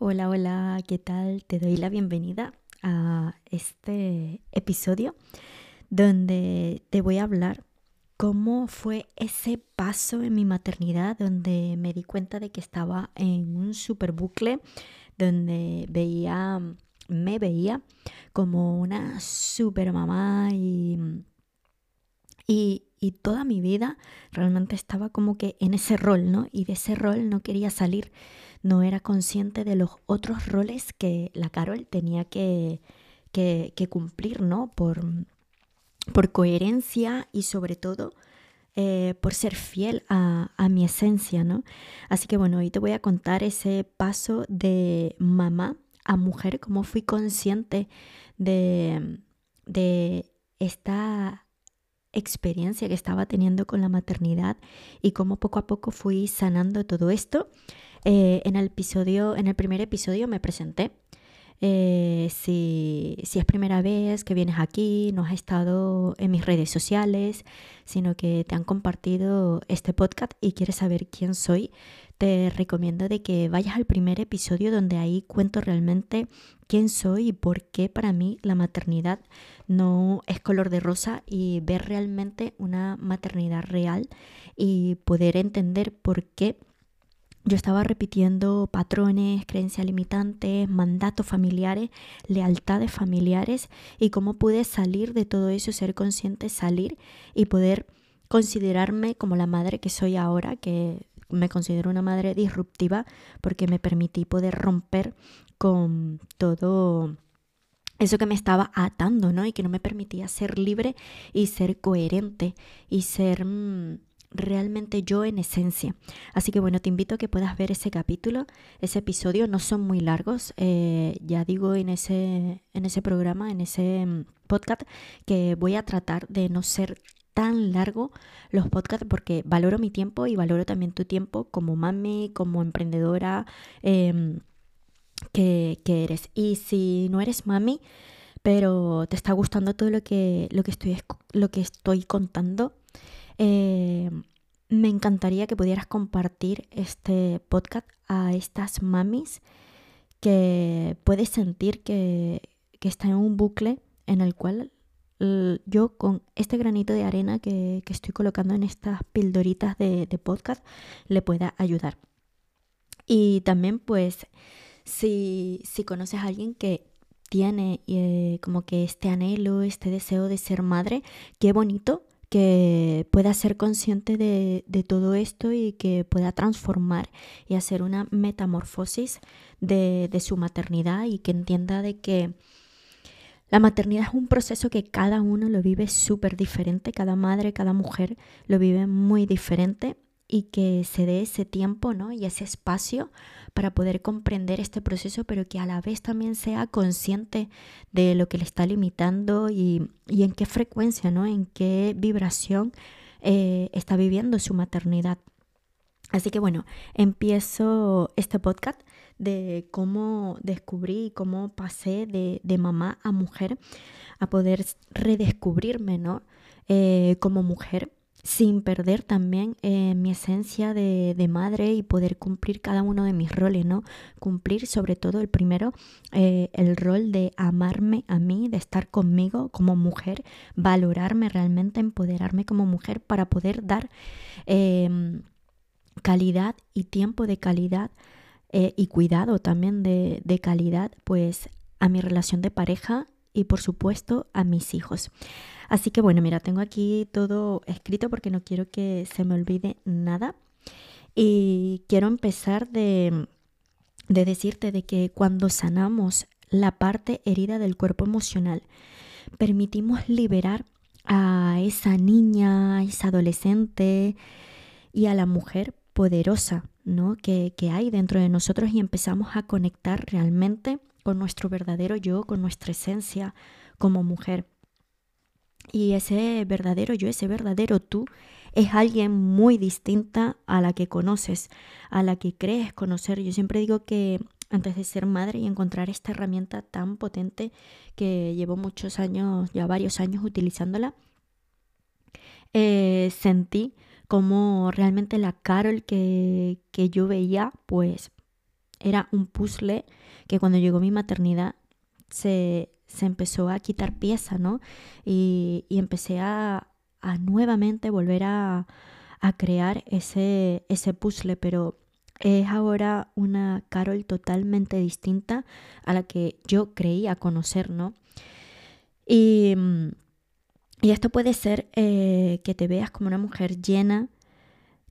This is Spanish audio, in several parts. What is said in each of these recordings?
Hola, hola, ¿qué tal? Te doy la bienvenida a este episodio donde te voy a hablar cómo fue ese paso en mi maternidad donde me di cuenta de que estaba en un super bucle donde veía, me veía como una super mamá y, y, y toda mi vida realmente estaba como que en ese rol, ¿no? Y de ese rol no quería salir no era consciente de los otros roles que la Carol tenía que, que, cumplir, ¿no? Por, por coherencia y sobre todo eh, por ser fiel a, a, mi esencia, ¿no? Así que bueno, hoy te voy a contar ese paso de mamá a mujer, cómo fui consciente de, de esta experiencia que estaba teniendo con la maternidad y cómo poco a poco fui sanando todo esto. Eh, en el episodio, en el primer episodio me presenté. Eh, si, si, es primera vez que vienes aquí, no has estado en mis redes sociales, sino que te han compartido este podcast y quieres saber quién soy, te recomiendo de que vayas al primer episodio donde ahí cuento realmente quién soy y por qué para mí la maternidad no es color de rosa y ver realmente una maternidad real y poder entender por qué yo estaba repitiendo patrones, creencias limitantes, mandatos familiares, lealtades familiares y cómo pude salir de todo eso, ser consciente, salir y poder considerarme como la madre que soy ahora, que me considero una madre disruptiva porque me permití poder romper con todo eso que me estaba atando, ¿no? Y que no me permitía ser libre y ser coherente y ser... Mm, realmente yo en esencia. Así que bueno, te invito a que puedas ver ese capítulo, ese episodio, no son muy largos, eh, ya digo en ese, en ese programa, en ese mm, podcast, que voy a tratar de no ser tan largo los podcasts porque valoro mi tiempo y valoro también tu tiempo como mami, como emprendedora em, que, que eres. Y si no eres mami, pero te está gustando todo lo que, lo que, estoy, lo que estoy contando, eh, me encantaría que pudieras compartir este podcast a estas mamis que puedes sentir que, que están en un bucle en el cual yo con este granito de arena que, estoy colocando en estas pildoritas de, podcast le pueda ayudar. Y también pues si, si conoces a alguien que tiene eh, como que este anhelo, este deseo de ser madre, qué bonito que pueda ser consciente de, todo esto y que pueda transformar y hacer una metamorfosis de, su maternidad y que entienda de que la maternidad es un proceso que cada uno lo vive súper diferente, cada madre, cada mujer lo vive muy diferente y que se dé ese tiempo ¿no? y ese espacio para poder comprender este proceso, pero que a la vez también sea consciente de lo que le está limitando y, en qué frecuencia, ¿no? en qué vibración eh, está viviendo su maternidad. Así que bueno, empiezo este podcast de cómo descubrí, cómo pasé de, de mamá a mujer a poder redescubrirme ¿no? Eh, como mujer sin perder también eh, mi esencia de, madre y poder cumplir cada uno de mis roles, ¿no? Cumplir sobre todo el primero, eh, el rol de amarme a mí, de estar conmigo como mujer, valorarme realmente, empoderarme como mujer para poder dar em, calidad y tiempo de calidad eh, y cuidado también de, de calidad, pues a mi relación de pareja y por supuesto a mis hijos. Así que bueno, mira, tengo aquí todo escrito porque no quiero que se me olvide nada. Y quiero empezar de, de decirte de que cuando sanamos la parte herida del cuerpo emocional, permitimos liberar a esa niña, a esa adolescente y a la mujer poderosa ¿no? que, que hay dentro de nosotros y empezamos a conectar realmente con nuestro verdadero yo, con nuestra esencia como mujer. Y ese verdadero yo, ese verdadero tú, es alguien muy distinta a la que conoces, a la que crees conocer. Yo siempre digo que antes de ser madre y encontrar esta herramienta tan potente que llevo muchos años, ya varios años utilizándola, eh, sentí como realmente la Carol que, que yo veía, pues era un puzzle que cuando llegó mi maternidad se, se empezó a quitar pieza, ¿no? Y, y empecé a, a, nuevamente volver a, a crear ese, ese puzzle, pero es ahora una Carol totalmente distinta a la que yo creía conocer, ¿no? Y, y esto puede ser eh, que te veas como una mujer llena,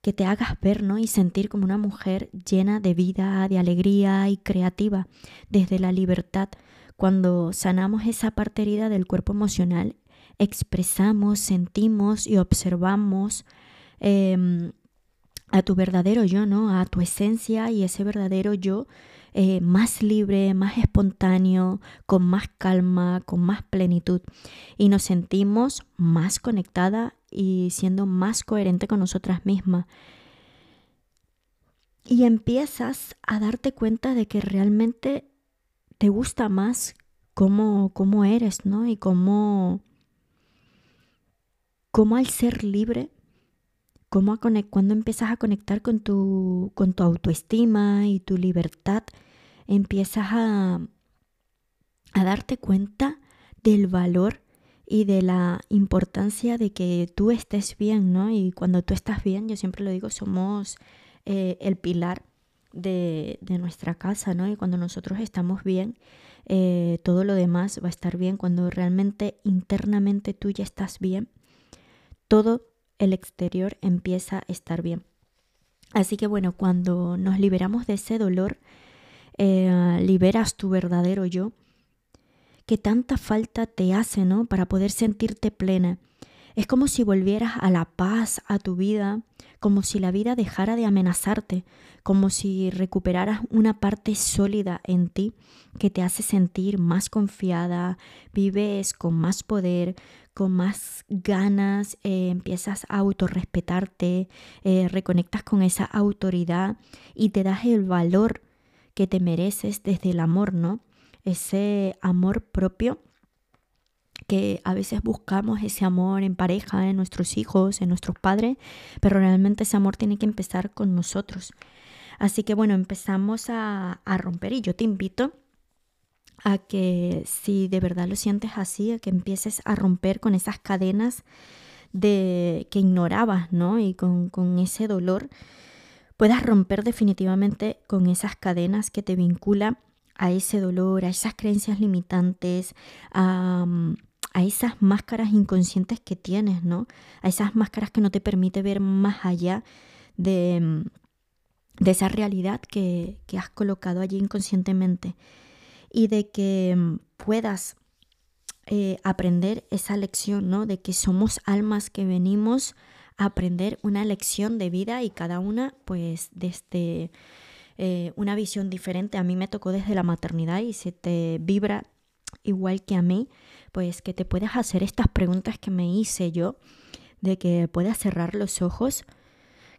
que te hagas ver, ¿no? Y sentir como una mujer llena de vida, de alegría y creativa, desde la libertad. Cuando sanamos esa parte herida del cuerpo emocional, expresamos, sentimos y observamos eh, a tu verdadero yo, ¿no? A tu esencia y ese verdadero yo eh, más libre, más espontáneo, con más calma, con más plenitud. Y nos sentimos más conectada y siendo más coherente con nosotras mismas. Y empiezas a darte cuenta de que realmente te gusta más cómo, cómo eres, ¿no? Y cómo, cómo al ser libre cómo cuando empiezas a conectar con tu, con tu autoestima y tu libertad, empiezas a, a darte cuenta del valor y de la importancia de que tú estés bien, ¿no? Y cuando tú estás bien, yo siempre lo digo, somos eh, el pilar de, nuestra casa, ¿no? Y cuando nosotros estamos bien, eh, todo lo demás va a estar bien. Cuando realmente internamente tú ya estás bien, todo el exterior empieza a estar bien. Así que bueno, cuando nos liberamos de ese dolor, eh, liberas tu verdadero yo, que tanta falta te hace, ¿no? Para poder sentirte plena. Es como si volvieras a la paz, a tu vida, como si la vida dejara de amenazarte, como si recuperaras una parte sólida en ti que te hace sentir más confiada, vives con más poder, con más ganas, eh, empiezas a autorrespetarte, eh, reconectas con esa autoridad y te das el valor que te mereces desde el amor, ¿no? Ese amor propio que a veces buscamos ese amor en pareja, en nuestros hijos, en nuestros padres, pero realmente ese amor tiene que empezar con nosotros. Así que bueno, empezamos a, a romper y yo te invito a que si de verdad lo sientes así, a que empieces a romper con esas cadenas de que ignorabas, ¿no? Y con, con ese dolor, puedas romper definitivamente con esas cadenas que te vinculan a ese dolor, a esas creencias limitantes, a, a, esas máscaras inconscientes que tienes, ¿no? A esas máscaras que no te permite ver más allá de, de esa realidad que, que has colocado allí inconscientemente y de que mm, puedas eh, aprender esa lección, ¿no? De que somos almas que venimos a aprender una lección de vida y cada una, pues, desde eh, una visión diferente. A mí me tocó desde la maternidad y se te vibra igual que a mí, pues que te puedas hacer estas preguntas que me hice yo, de que puedas cerrar los ojos,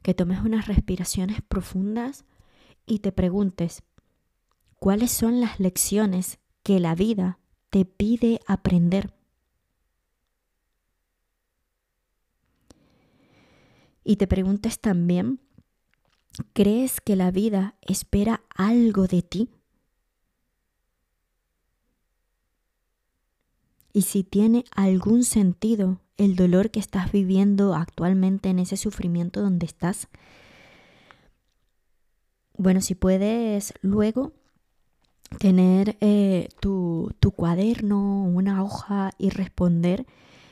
que tomes unas respiraciones profundas y te preguntes, cuáles son las lecciones que la vida te pide aprender. Y te preguntes también, ¿crees que la vida espera algo de ti? Y si tiene algún sentido el dolor que estás viviendo actualmente en ese sufrimiento donde estás, bueno, si puedes luego tener eh, tu, tu cuaderno, una hoja y responder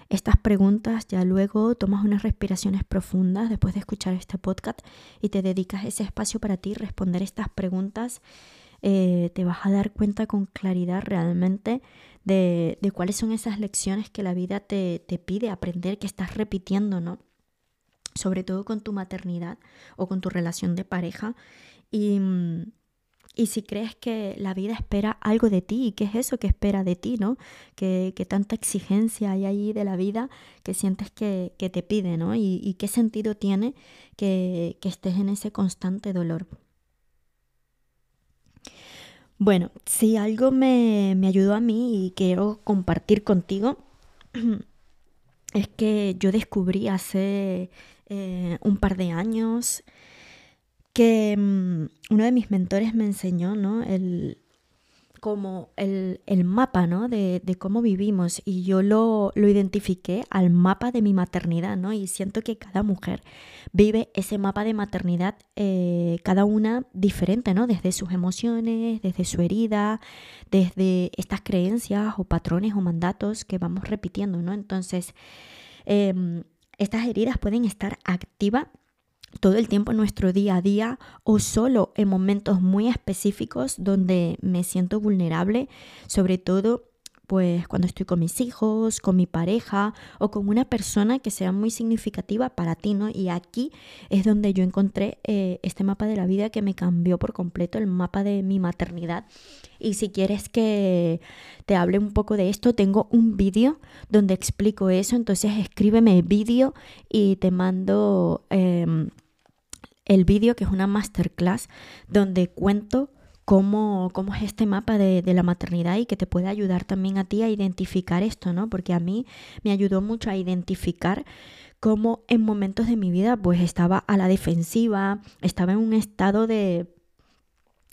estas preguntas, ya luego tomas unas respiraciones profundas después de escuchar este podcast y te dedicas ese espacio para ti, responder estas preguntas. Eh, te vas a dar cuenta con claridad realmente de, de, cuáles son esas lecciones que la vida te, te pide aprender, que estás repitiendo, ¿no? Sobre todo con tu maternidad o con tu relación de pareja. Y, mm, y si crees que la vida espera algo de ti, ¿qué es eso que espera de ti, no? Que, tanta exigencia hay allí de la vida que sientes que, te pide, ¿no? Y, qué sentido tiene que, estés en ese constante dolor. Bueno, si algo me, ayudó a mí y quiero compartir contigo, es que yo descubrí hace eh, un par de años que mm, uno de mis mentores me enseñó, ¿no? El, como el, mapa, ¿no? De, cómo vivimos y yo lo, lo, identifiqué al mapa de mi maternidad, ¿no? Y siento que cada mujer vive ese mapa de maternidad, eh, cada una diferente, ¿no? Desde sus emociones, desde su herida, desde estas creencias o patrones o mandatos que vamos repitiendo, ¿no? Entonces, em, estas heridas pueden estar activas todo el tiempo en nuestro día a día o solo en momentos muy específicos donde me siento vulnerable, sobre todo pues cuando estoy con mis hijos, con mi pareja o con una persona que sea muy significativa para ti, ¿no? Y aquí es donde yo encontré eh, este mapa de la vida que me cambió por completo, el mapa de mi maternidad. Y si quieres que te hable un poco de esto, tengo un vídeo donde explico eso, entonces escríbeme vídeo y te mando... Em, el vídeo, que es una masterclass, donde cuento cómo, cómo es este mapa de, de, la maternidad y que te puede ayudar también a ti a identificar esto, ¿no? Porque a mí me ayudó mucho a identificar cómo en momentos de mi vida pues estaba a la defensiva, estaba en un estado de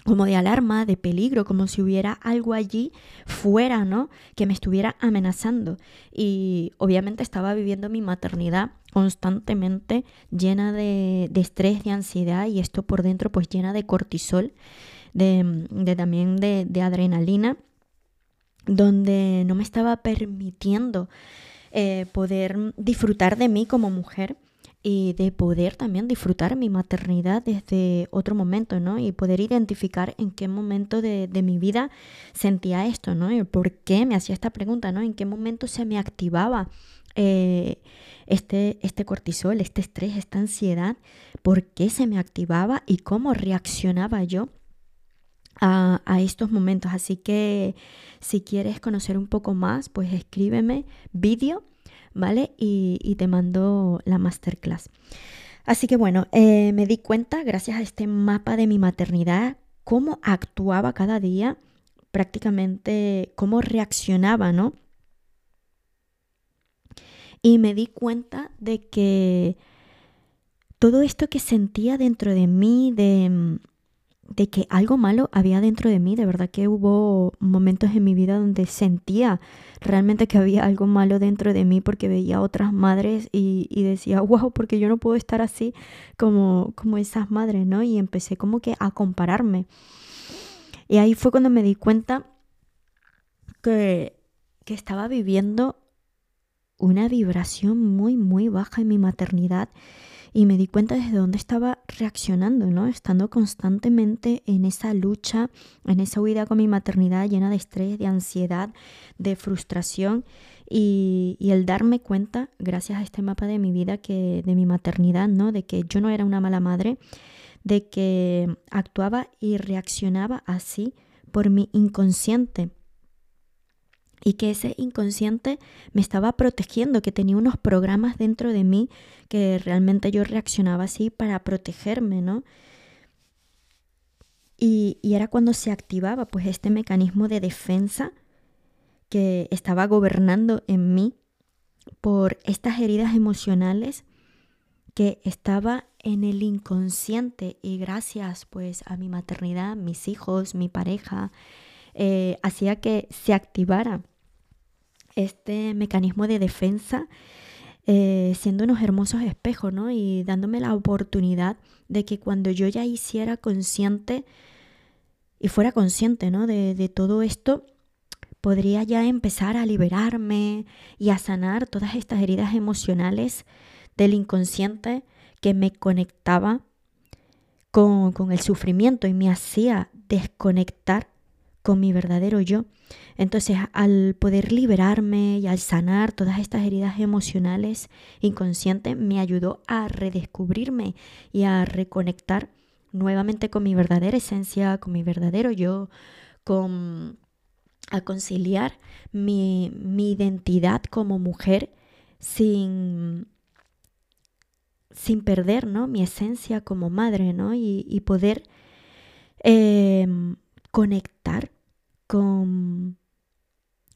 como de alarma, de peligro, como si hubiera algo allí fuera, ¿no? Que me estuviera amenazando. Y obviamente estaba viviendo mi maternidad constantemente llena de, estrés, de ansiedad y esto por dentro pues llena de cortisol, de, también de, de, adrenalina, donde no me estaba permitiendo eh, poder disfrutar de mí como mujer y de poder también disfrutar mi maternidad desde otro momento, ¿no? Y poder identificar en qué momento de, mi vida sentía esto, ¿no? Y por qué me hacía esta pregunta, ¿no? En qué momento se me activaba eh, este, este cortisol, este estrés, esta ansiedad, por qué se me activaba y cómo reaccionaba yo a, estos momentos. Así que si quieres conocer un poco más, pues escríbeme vídeo ¿vale? Y, te mando la masterclass. Así que bueno, eh, me di cuenta, gracias a este mapa de mi maternidad, cómo actuaba cada día, prácticamente cómo reaccionaba, ¿no? Y me di cuenta de que todo esto que sentía dentro de mí, de, de que algo malo había dentro de mí. De verdad que hubo momentos en mi vida donde sentía realmente que había algo malo dentro de mí porque veía a otras madres y, decía, wow, porque yo no puedo estar así como, como esas madres, ¿no? Y empecé como que a compararme. Y ahí fue cuando me di cuenta que, que estaba viviendo una vibración muy, muy baja en mi maternidad y me di cuenta desde dónde estaba reaccionando, ¿no? Estando constantemente en esa lucha, en esa huida con mi maternidad llena de estrés, de ansiedad, de frustración y, el darme cuenta, gracias a este mapa de mi vida, que de mi maternidad, ¿no? De que yo no era una mala madre, de que actuaba y reaccionaba así por mi inconsciente y que ese inconsciente me estaba protegiendo, que tenía unos programas dentro de mí que realmente yo reaccionaba así para protegerme, ¿no? Y, era cuando se activaba pues este mecanismo de defensa que estaba gobernando en mí por estas heridas emocionales que estaba en el inconsciente y gracias pues a mi maternidad, mis hijos, mi pareja, eh, hacía que se activara este mecanismo de defensa eh, siendo unos hermosos espejos, ¿no? Y dándome la oportunidad de que cuando yo ya hiciera consciente y fuera consciente, ¿no? De, de todo esto, podría ya empezar a liberarme y a sanar todas estas heridas emocionales del inconsciente que me conectaba con, con el sufrimiento y me hacía desconectar con mi verdadero yo. Entonces, al poder liberarme y al sanar todas estas heridas emocionales inconscientes, me ayudó a redescubrirme y a reconectar nuevamente con mi verdadera esencia, con mi verdadero yo, con a conciliar mi, identidad como mujer sin, sin perder ¿no? mi esencia como madre ¿no? y, poder em, conectar con,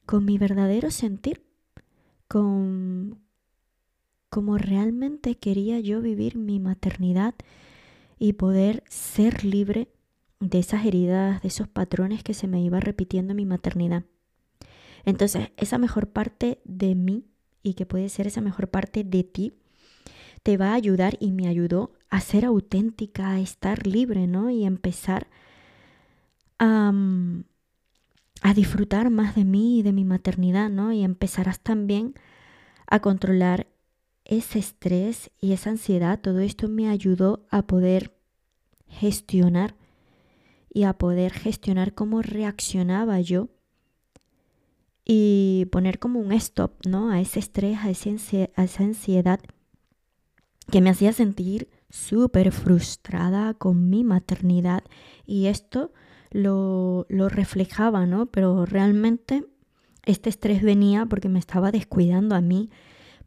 con mi verdadero sentir, con cómo realmente quería yo vivir mi maternidad y poder ser libre de esas heridas, de esos patrones que se me iba repitiendo en mi maternidad. Entonces, esa mejor parte de mí y que puede ser esa mejor parte de ti, te va a ayudar y me ayudó a ser auténtica, a estar libre, ¿no? Y empezar a, a disfrutar más de mí y de mi maternidad, ¿no? Y empezarás también a controlar ese estrés y esa ansiedad. Todo esto me ayudó a poder gestionar y a poder gestionar cómo reaccionaba yo y poner como un stop, ¿no? A ese estrés, a, esa ansiedad que me hacía sentir súper frustrada con mi maternidad y esto lo, lo reflejaba, ¿no? Pero realmente este estrés venía porque me estaba descuidando a mí,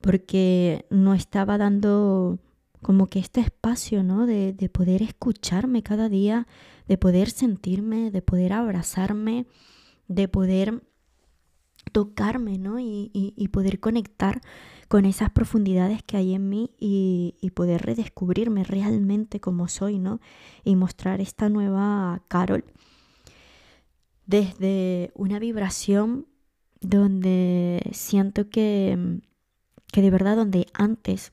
porque no estaba dando como que este espacio, ¿no? De, de poder escucharme cada día, de poder sentirme, de poder abrazarme, de poder tocarme, ¿no? Y, y, poder conectar con esas profundidades que hay en mí y, y, poder redescubrirme realmente como soy, ¿no? Y mostrar esta nueva Carol desde una vibración donde siento que, que de verdad donde antes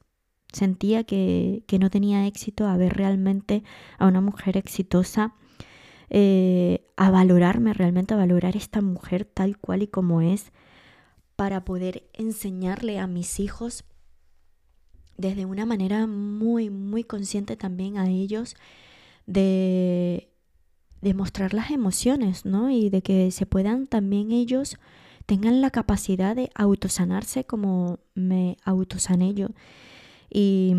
sentía que, que, no tenía éxito a ver realmente a una mujer exitosa, eh, a valorarme realmente, a valorar esta mujer tal cual y como es, para poder enseñarle a mis hijos desde una manera muy, muy consciente también a ellos de, de mostrar las emociones, ¿no? Y de que se puedan también ellos tengan la capacidad de autosanarse como me autosané yo y,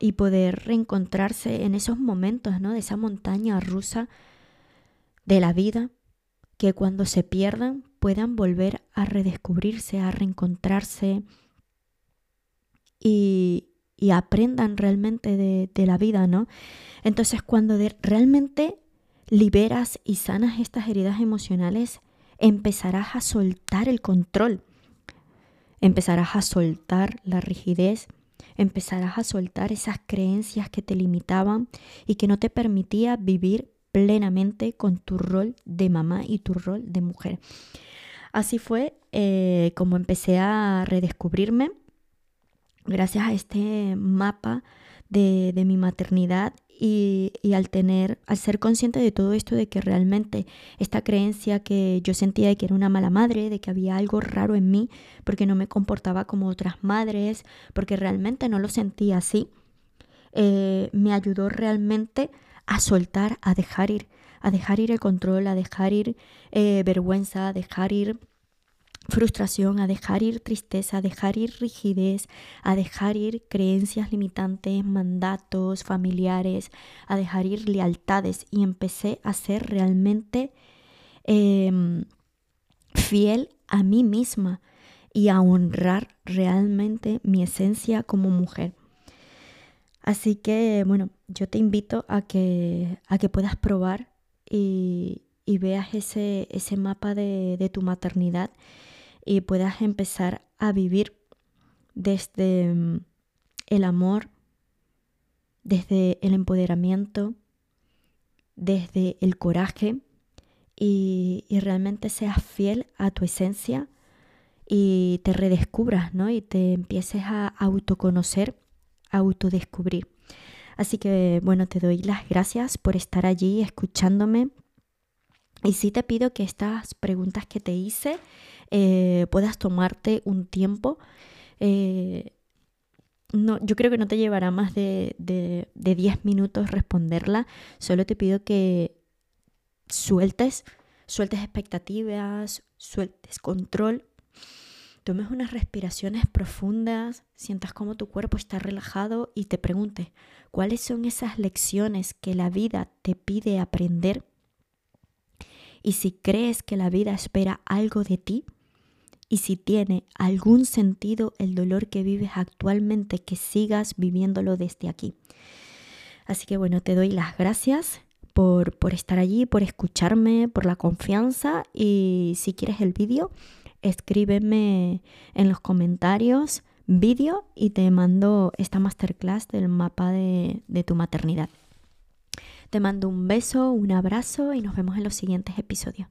y poder reencontrarse en esos momentos, ¿no? De esa montaña rusa de la vida, que cuando se pierdan puedan volver a redescubrirse, a reencontrarse y, y aprendan realmente de, de, la vida, ¿no? Entonces cuando realmente liberas y sanas estas heridas emocionales, empezarás a soltar el control, empezarás a soltar la rigidez, empezarás a soltar esas creencias que te limitaban y que no te permitía vivir plenamente con tu rol de mamá y tu rol de mujer. Así fue eh, como empecé a redescubrirme gracias a este mapa de, de mi maternidad y, al tener, al ser consciente de todo esto, de que realmente esta creencia que yo sentía de que era una mala madre, de que había algo raro en mí, porque no me comportaba como otras madres, porque realmente no lo sentía así, eh, me ayudó realmente a soltar, a dejar ir, a dejar ir el control, a dejar ir eh, vergüenza, a dejar ir frustración, a dejar ir tristeza, a dejar ir rigidez, a dejar ir creencias limitantes, mandatos familiares, a dejar ir lealtades y empecé a ser realmente eh, fiel a mí misma y a honrar realmente mi esencia como mujer. Así que, bueno, yo te invito a que, a que puedas probar y, y veas ese, ese mapa de tu maternidad y puedas empezar a vivir desde mm, el amor, desde el empoderamiento, desde el coraje y, realmente seas fiel a tu esencia y te redescubras, ¿no? Y te empieces a autoconocer, a autodescubrir. Así que bueno, te doy las gracias por estar allí escuchándome. Y sí te pido que estas preguntas que te hice eh, puedas tomarte un tiempo. Eh, no, yo creo que no te llevará más de, de, de 10 minutos responderla. Solo te pido que sueltes, sueltes expectativas, sueltes control, tomes unas respiraciones profundas, sientas cómo tu cuerpo está relajado y te preguntes cuáles son esas lecciones que la vida te pide aprender. Y si crees que la vida espera algo de ti, y si tiene algún sentido el dolor que vives actualmente, que sigas viviéndolo desde aquí. Así que bueno, te doy las gracias por, por estar allí, por escucharme, por la confianza y si quieres el vídeo, escríbeme en los comentarios vídeo y te mando esta masterclass del mapa de, de tu maternidad. Te mando un beso, un abrazo y nos vemos en los siguientes episodios.